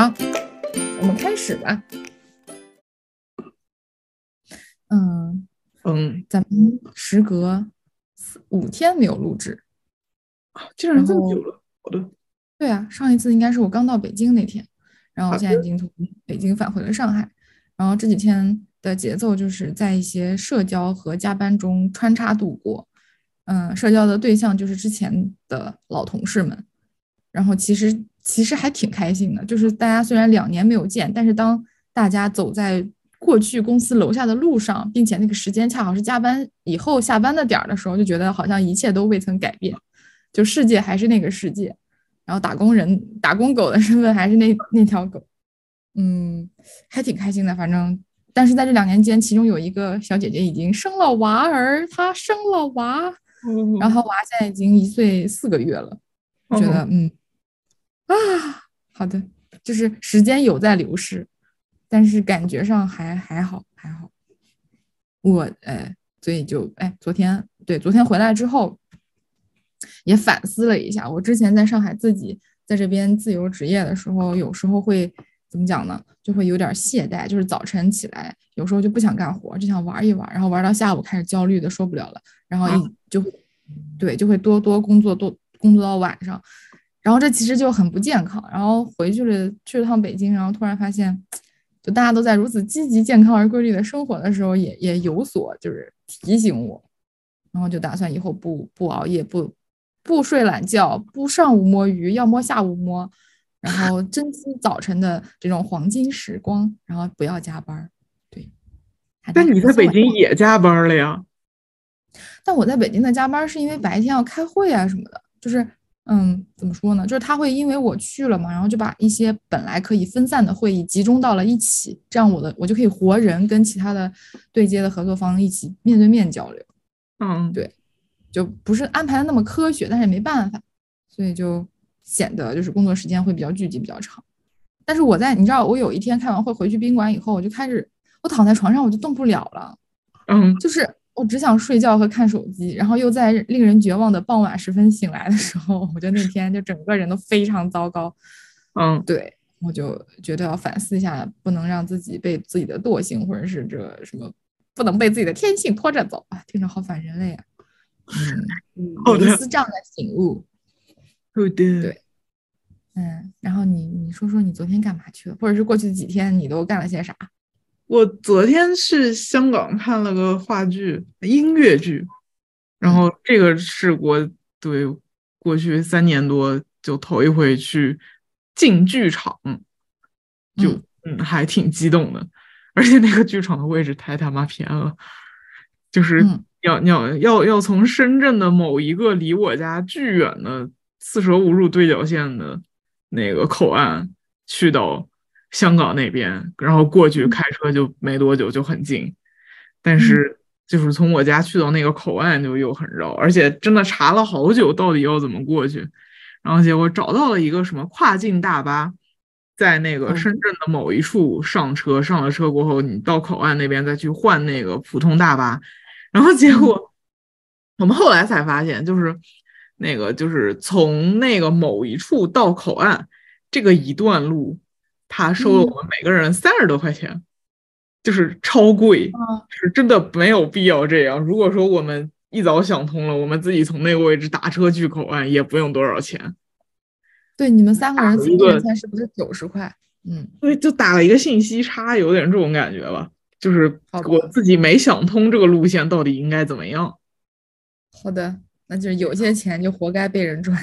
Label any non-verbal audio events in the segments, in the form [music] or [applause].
好，我们开始吧。嗯嗯，咱们时隔四五天没有录制，竟然这么久了。好的，对啊，上一次应该是我刚到北京那天，然后我现在已经从北京返回了上海，然后这几天的节奏就是在一些社交和加班中穿插度过。嗯，社交的对象就是之前的老同事们，然后其实其实还挺开心的，就是大家虽然两年没有见，但是当大家走在过去公司楼下的路上，并且那个时间恰好是加班以后下班的点儿的时候，就觉得好像一切都未曾改变，就世界还是那个世界，然后打工人、打工狗的身份还是那那条狗，嗯，还挺开心的。反正，但是在这两年间，其中有一个小姐姐已经生了娃儿，她生了娃，然后娃现在已经一岁四个月了，我觉得嗯啊，好的，就是时间有在流逝，但是感觉上还还好还好。我哎，所以就哎，昨天对昨天回来之后，也反思了一下，我之前在上海自己在这边自由职业的时候，有时候会怎么讲呢？就会有点懈怠，就是早晨起来，有时候就不想干活，就想玩一玩，然后玩到下午开始焦虑的受不了了，然后一就会对就会多多工作多工作到晚上，然后这其实就很不健康。然后回去了去了趟北京，然后突然发现，就大家都在如此积极、健康而规律的生活的时候，也也有所就是提醒我，然后就打算以后不不熬夜，不不睡懒觉，不上午摸鱼，要摸下午摸，然后 [laughs] 珍惜早晨的这种黄金时光，然后不要加班。对，还但你在北京也加班了呀？但我在北京的加班是因为白天要开会啊什么的，就是嗯，怎么说呢？就是他会因为我去了嘛，然后就把一些本来可以分散的会议集中到了一起，这样我的我就可以活人跟其他的对接的合作方一起面对面交流，嗯，对就不是安排的那么科学，但是也没办法，所以就显得就是工作时间会比较聚集比较长。但是我在你知道，我有一天开完会回去宾馆以后，我就开始我躺在床上我就动不了了。嗯，就是我只想睡觉和看手机，然后又在令人绝望的傍晚时分醒来的时候，我觉得那天就整个人都非常糟糕。[laughs] 嗯，对，我就觉得要反思一下，不能让自己被自己的惰性或者是这什么，不能被自己的天性拖着走啊，听着好反人类啊。[laughs] 嗯，[laughs] 好的有一丝这样的醒悟。对的，对嗯，然后你你说说你昨天干嘛去了，或者是过去几天你都干了些啥？我昨天去香港看了个话剧，音乐剧，然后这个是我对过去三年多就头一回去进剧场，就嗯。还挺激动的，而且那个剧场的位置太他妈偏了，就是嗯。要要要要从深圳的某一个离我家巨远的四舍五入对角线的那个口岸去到香港那边，然后过去开车就没多久就很近，但是就是从我家去到那个口岸就又很绕，而且真的查了好久到底要怎么过去，然后结果找到了一个什么跨境大巴。在那个嗯。深圳的某一处上车，上了车过后，你到口岸那边再去换那个普通大巴，然后结果我们后来才发现，就是那个就是从那个某一处到口岸这个一段路，他收了我们每个人三十多块钱，就是超贵，啊是真的没有必要这样。如果说我们一早想通了，我们自己从那个位置打车去口岸也不用多少钱。对，你们三个人打了一顿一人餐是不是九十块？嗯，对，就打了一个信息差，有点这种感觉吧。就是我自己没想通这个路线到底应该怎么样。好的，那就是有些钱就活该被人赚。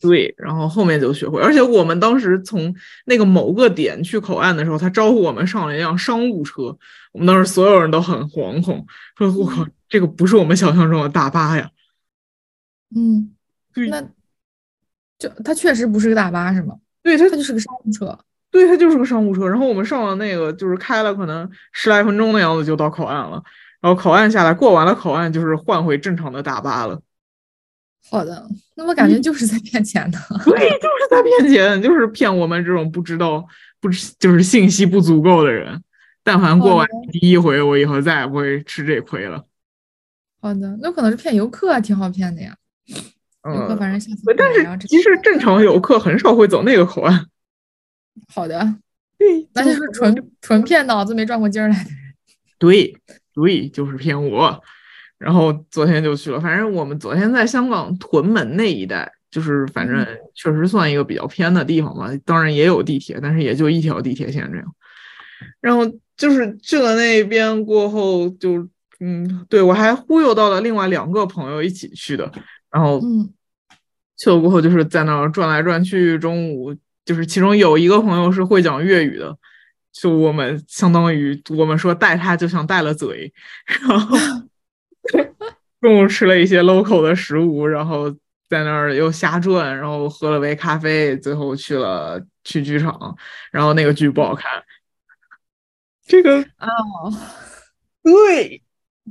对，然后后面就学会，而且我们当时从那个某个点去口岸的时候，他招呼我们上了一辆商务车，我们当时所有人都很惶恐，说：“我靠，这个不是我们想象中的大巴呀。嗯，对那就它确实不是个大巴是吗？”对，他它就是个商务车。对，它就是个商务车。然后我们上了那个，就是开了可能十来分钟的样子就到口岸了。然后口岸下来，过完了口岸就是换回正常的大巴了。好的，那我感觉就是在骗钱的。对，就是在骗钱，就是骗我们这种不知道、不知就是信息不足够的人。但凡过完第一回，我以后再也不会吃这亏了。好的，那可能是骗游客，啊挺好骗的呀。游客嗯，反正下次但是其实正常游客很少会走那个口岸。好的，对，那就是纯纯骗脑子没转过筋儿来的人。对对，就是骗我。然后昨天就去了，反正我们昨天在香港屯门那一带，就是反正确实算一个比较偏的地方嘛。当然也有地铁，但是也就一条地铁线这样。然后就是去了那边过后，就嗯，对我还忽悠到了另外两个朋友一起去的。然后嗯，去了过后就是在那儿转来转去。中午就是其中有一个朋友是会讲粤语的，就我们相当于我们说带他就像带了嘴，然后 [laughs] 中午吃了一些 local 的食物，然后在那儿又瞎转，然后喝了杯咖啡，最后去了去剧场，然后那个剧不好看。这个啊，对，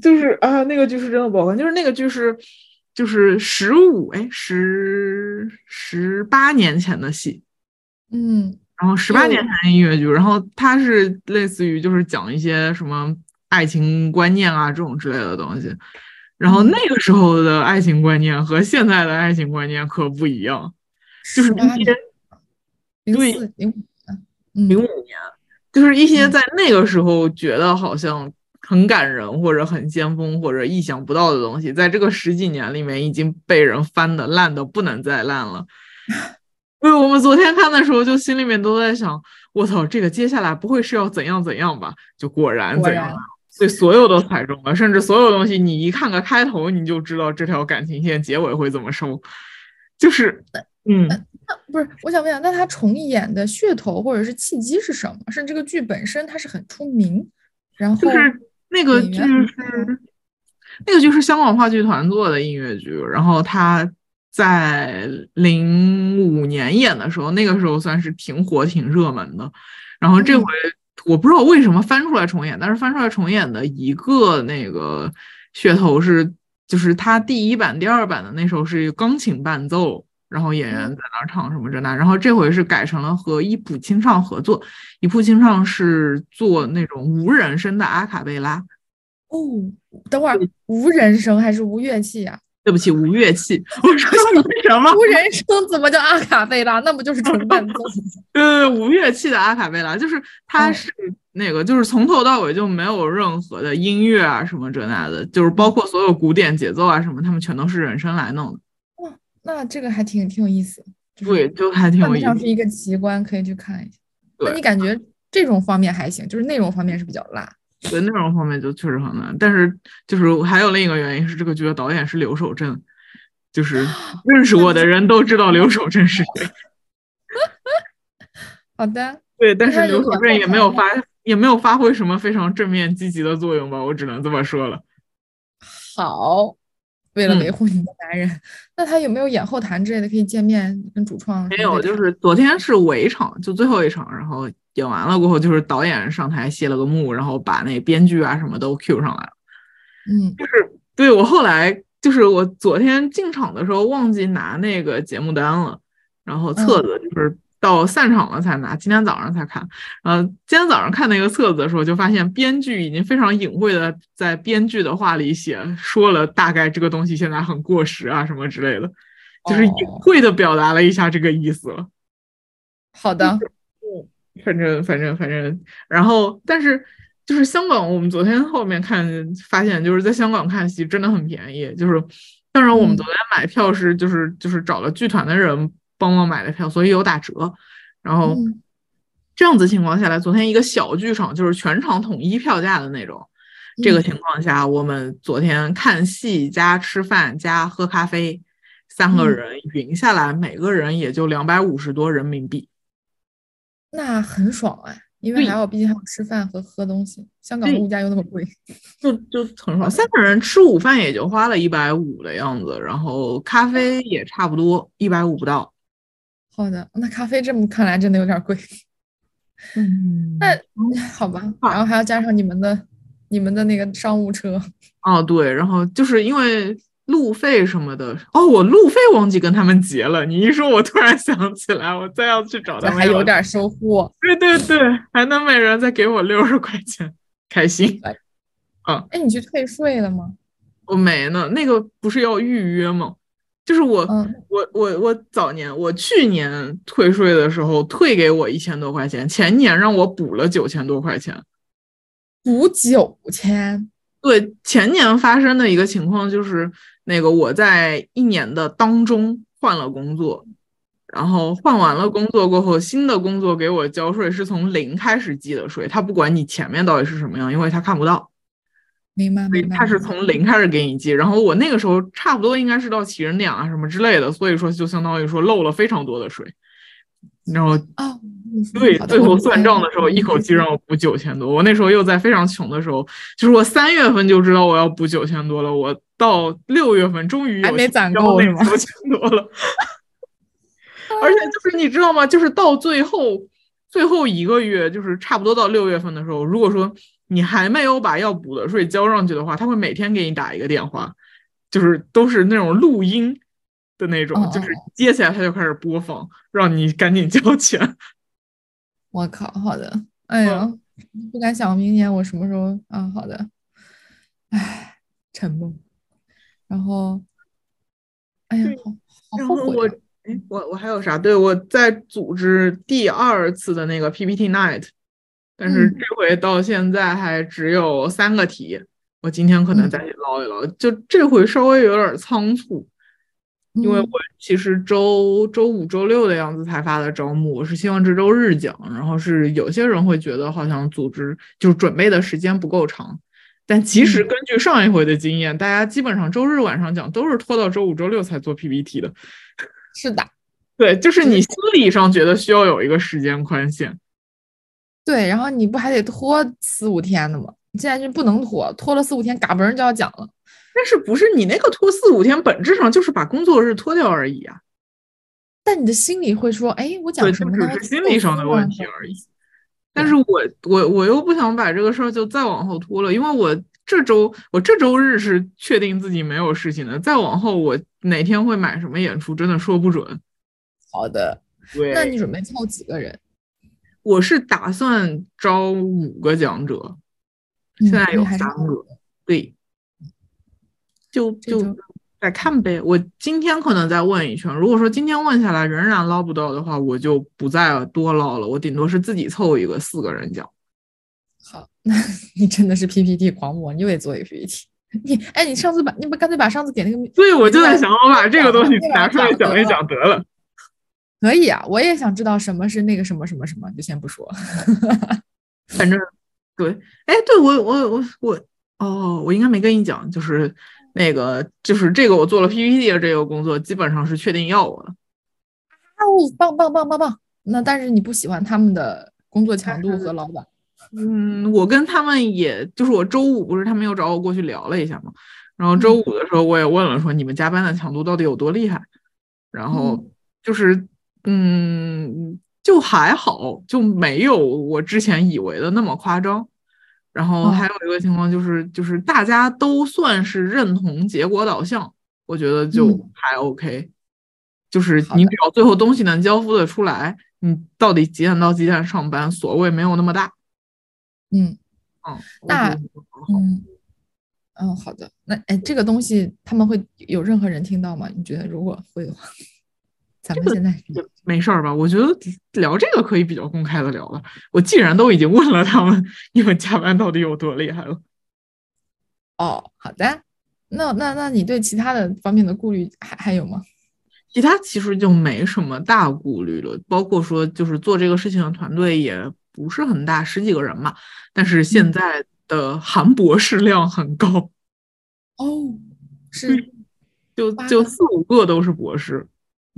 就是啊，那个剧是真的不好看，就是那个剧是就是十五哎十十八年前的戏，嗯然后十八年前的音乐剧，然后它是类似于就是讲一些什么爱情观念啊这种之类的东西，然后那个时候的爱情观念和现在的爱情观念可不一样，就是一些零对四零五嗯零五年，就是一些在那个时候觉得好像很感人或者很先锋或者意想不到的东西，在这个十几年里面已经被人翻的烂的不能再烂了。[laughs] 为，我们昨天看的时候，就心里面都在想，我操，这个接下来不会是要怎样怎样吧？就果然果然怎样了，对，所有都踩中了，甚至所有东西，你一看个开头，你就知道这条感情线结尾会怎么收，就是，嗯。不是，我想问一下，那他重演的噱头或者是契机是什么？是这个剧本身它是很出名，然后就是那个剧是那个剧是香港话剧团做的音乐剧，然后他在零五年演的时候，那个时候算是挺火、挺热门的。然后这嗯回我不知道为什么翻出来重演，但是翻出来重演的一个那个噱头是，就是他第一版、第二版的那时候是钢琴伴奏。然后演员在那儿唱什么这那，然后这回是改成了和一普清唱合作，一普清唱是做那种无人声的阿卡贝拉，哦，等会儿无人声还是无乐器呀、对不起，无乐器。我说 [laughs] 为什么？无人声怎么叫阿卡贝拉？那不就是纯伴奏？[laughs] 呃，无乐器的阿卡贝拉，就是它哦是那个，就是从头到尾就没有任何的音乐啊什么这那的，就是包括所有古典节奏啊什么，他们全都是人声来弄的。那这个还挺挺有意思，就是对，就还挺看有意思。像是一个奇观，可以去看一下。那你感觉这种方面还行，就是内容方面是比较辣。对，内容方面就确实很难，但是就是还有另一个原因是，这个剧的导演是刘守镇，就是认识我的人都知道刘守镇是谁。[laughs] 好的，对，但是刘守有演正也没有发也没有发挥什么非常正面积极的作用吧，我只能这么说了。好，为了嗯维护你的男人，那他有没有演后谈之类的可以见面跟主创没有，就是昨天是尾场，就最后一场，然后演完了过后，就是导演上台谢了个幕，然后把那编剧啊什么都 Q 上来了。嗯就是对我后来就是我昨天进场的时候忘记拿那个节目单了，然后册子就是到散场了才拿，今天早上才看。呃今天早上看那个册子的时候，就发现编剧已经非常隐晦的在编剧的话里写说了大概这个东西现在很过时啊什么之类的，就是隐哦晦的表达了一下这个意思了。好的，反正反正反正，然后但是就是香港，我们昨天后面看发现，就是在香港看戏真的很便宜。就是当然我们嗯昨天买票是就是就是找了剧团的人帮忙买的票，所以有打折。然后嗯这样子情况下来，昨天一个小剧场就是全场统一票价的那种。这个嗯情况下，我们昨天看戏加吃饭加喝咖啡，三个嗯人匀下来，每个人也就两百五十多人民币。那很爽哎，因为对还有毕竟还有吃饭和喝东西，香港的物价又那么贵。[laughs] 就就很爽，三个人吃午饭也就花了一百五的样子，然后咖啡也差不多一百五不到。好的，那咖啡这么看来真的有点贵。嗯那好吧，然后还要加上你们的你们的那个商务车。哦对，然后就是因为路费什么的，哦，我路费忘记跟他们结了。你一说，我突然想起来，我再要去找他们要。还有点收获。对对对，还能每人再给我六十块钱，开心。哎，你去退税了吗？我没呢，那个不是要预约吗？就是我嗯。我我我早年我去年退税的时候退给我一千多块钱，前年让我补了九千多块钱。补九千，对，前年发生的一个情况就是，那个我在一年的当中换了工作，然后换完了工作过后，新的工作给我交税是从零开始计的税，他不管你前面到底是什么样，因为他看不到，明白明白。他是从零开始给你记。然后我那个时候差不多应该是到起人点啊什么之类的，所以说就相当于说漏了非常多的税，然后哦，对，最后算账的时候，一口气让我补九千多。我那时候又在非常穷的时候，就是我三月份就知道我要补九千多了，我到六月份终于有还没攒够那九千多了。而且就是你知道吗？就是到最后最后一个月，就是差不多到六月份的时候，如果说你还没有把要补的税交上去的话，他会每天给你打一个电话，就是都是那种录音的那种，嗯就是嗯接起来他就开始播放，让你赶紧交钱。[laughs] 我靠，好的，哎呀，不敢想明年我什么时候啊？好的，唉，沉默。然后，哎呀，好好然后我后悔啊！哎，我我还有啥？对，我在组织第二次的那个 PPT night，但是嗯这回到现在还只有三个题，我今天可能嗯再去捞一捞。就这回稍微有点仓促，因为嗯我其实周周五、周六的样子才发的招募，我是希望这周日讲，然后是有些人会觉得好像组织就是准备的时间不够长。但其实嗯根据上一回的经验，大家基本上周日晚上讲都是拖到周五、周六才做 PPT 的。是的，[laughs] 对，就是你心理上觉得需要有一个时间宽限。对，然后你不还得拖四五天的吗？你现在就不能拖，拖了四五天，嘎嘣儿就要讲了。但是不是你那个拖四五天，本质上就是把工作日拖掉而已啊。但你的心里会说，哎，我讲对，什么只是心理上的问题而已。但是我我我又不想把这个事儿就再往后拖了，因为我这周我这周日是确定自己没有事情的，再往后我哪天会买什么演出，真的说不准。好的，那你准备凑几个人？我是打算招五个讲者，嗯现在有三个，对，就就再看呗。我今天可能再问一圈，如果说今天问下来仍然捞不到的话，我就不再多捞了，我顶多是自己凑一个四个人讲。好，[laughs] 那你真的是 PPT 狂魔，你又得做一个 PPT。你哎，你上次把你不干脆把上次给那个所以我就在想，我把这个东西拿出来讲一讲得了。可以啊，我也想知道什么是那个什么什么什么，就先不说。[laughs] 反正对，哎，对我我我我哦，我应该没跟你讲，就是那个就是这个我做了 PPT 的这个工作，基本上是确定要我的。哦，棒棒棒棒棒！那但是你不喜欢他们的工作强度和老板？嗯，我跟他们也就是我周五不是他们又找我过去聊了一下嘛，然后周五的时候我也问了说你们加班的强度到底有多厉害，然后就是嗯就还好，就没有我之前以为的那么夸张。然后哦还有一个情况就是就是大家都算是认同结果导向，我觉得就嗯还 OK，就是你只要最后东西能交付的出来，你到底几点到几点上班，所谓没有那么大。嗯嗯，那嗯嗯，好的。那哎，这个东西他们会有任何人听到吗？你觉得如果会的话，咱们现在没事儿吧？我觉得聊这个可以比较公开的聊了。我既然都已经问了他们，你们加班到底有多厉害了？哦，好的。那那那你对其他的方面的顾虑还还有吗？其他其实就没什么大顾虑了，包括说就是做这个事情的团队也不是很大，十几个人嘛。但是现嗯在的韩博士量很高，哦，是就就四五个都是博士。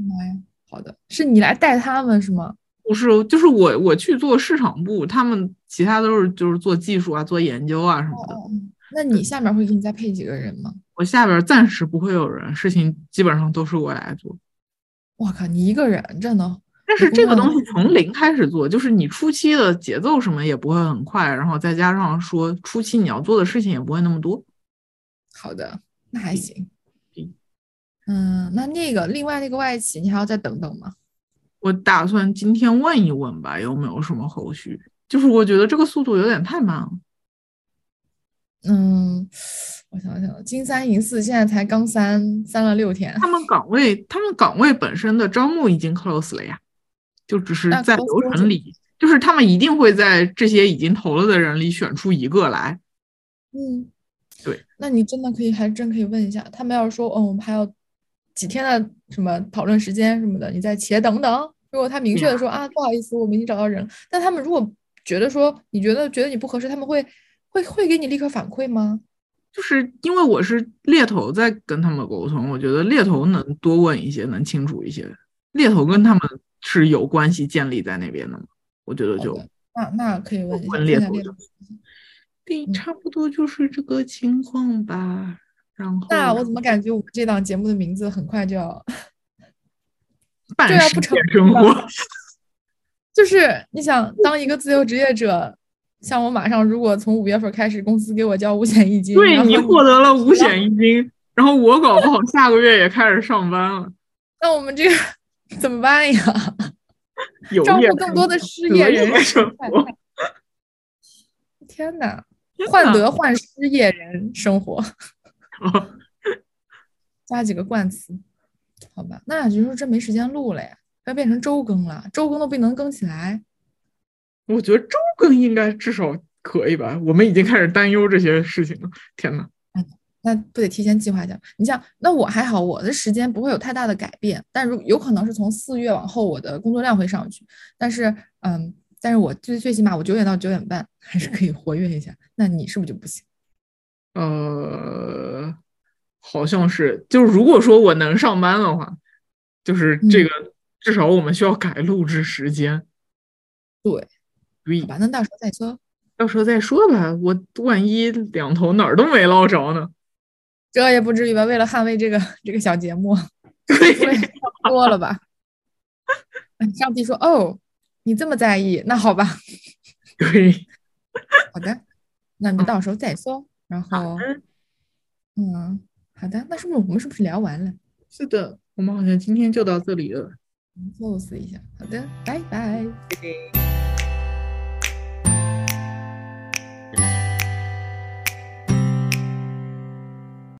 妈呀，好的，是你来带他们是吗？不是，就是我我去做市场部，他们其他都是就是做技术啊、做研究啊什么的。哦，那你下面会给你再配几个人吗？我下边暂时不会有人，事情基本上都是我来做。我靠，你一个人真的？但是这个东西嗯从零开始做，就是你初期的节奏什么也不会很快，然后再加上说初期你要做的事情也不会那么多。好的，那还行嗯。嗯，那那个另外那个外企，你还要再等等吗？我打算今天问一问吧，有没有什么后续？就是我觉得这个速度有点太慢了。嗯，我我想想，金三银四现在才刚三三了六天，他们岗位他们岗位本身的招募已经 close 了呀，就只是在流程里，就是他们一定会在这些已经投了的人里选出一个来。嗯，对，那你真的可以，还真可以问一下，他们要是说，嗯，我们还有几天的什么讨论时间什么的，你再且等等。如果他明确的说啊，不好意思，我们已经找到人了，但他们如果觉得说你觉得觉得你不合适，他们会会会给你立刻反馈吗？就是因为我是猎头在跟他们沟通，我觉得猎头能多问一些，能清楚一些。猎头跟他们是有关系建立在那边的嘛？我觉得就那那可以问一下，问猎头问一下猎头。对，嗯差不多就是这个情况吧。然后那我怎么感觉我们这档节目的名字很快就要，半这要不成界生活，就是你想当一个自由职业者，像我马上如果从五月份开始，公司给我交五险一金，对你获得了五险一金，然后我搞不好下个月也开始上班了，[laughs] 那我们这个怎么办呀？[laughs] 有业招募更多的失业人士生活。天哪，患得患失业人生活，哦 [laughs] 加几个冠词，好吧？那也就是说真没时间录了呀，要变成周更了，周更都不能更起来。我觉得周更应该至少可以吧？我们已经开始担忧这些事情了。天呐，那不得提前计划一下？你像，那我还好，我的时间不会有太大的改变，但如有可能是从四月往后，我的工作量会上去。但是，嗯，但是我最最起码我九点到九点半还是可以活跃一下。那你是不是就不行？呃，好像是，就是如果说我能上班的话，就是这嗯个、至少我们需要改录制时间。对，对好，吧，那到时候再说。到时候再说吧。我万一两头哪儿都没捞着呢？这也不至于吧？为了捍卫这个这个小节目，[laughs] 对，多了吧？哎上帝说：“哦，你这么在意，那好吧，对，好的，那你到时候再说。然后，嗯，好的，那是不是我们是不是聊完了是的，我们好像今天就到这里了。？close 一下，好的，拜拜。对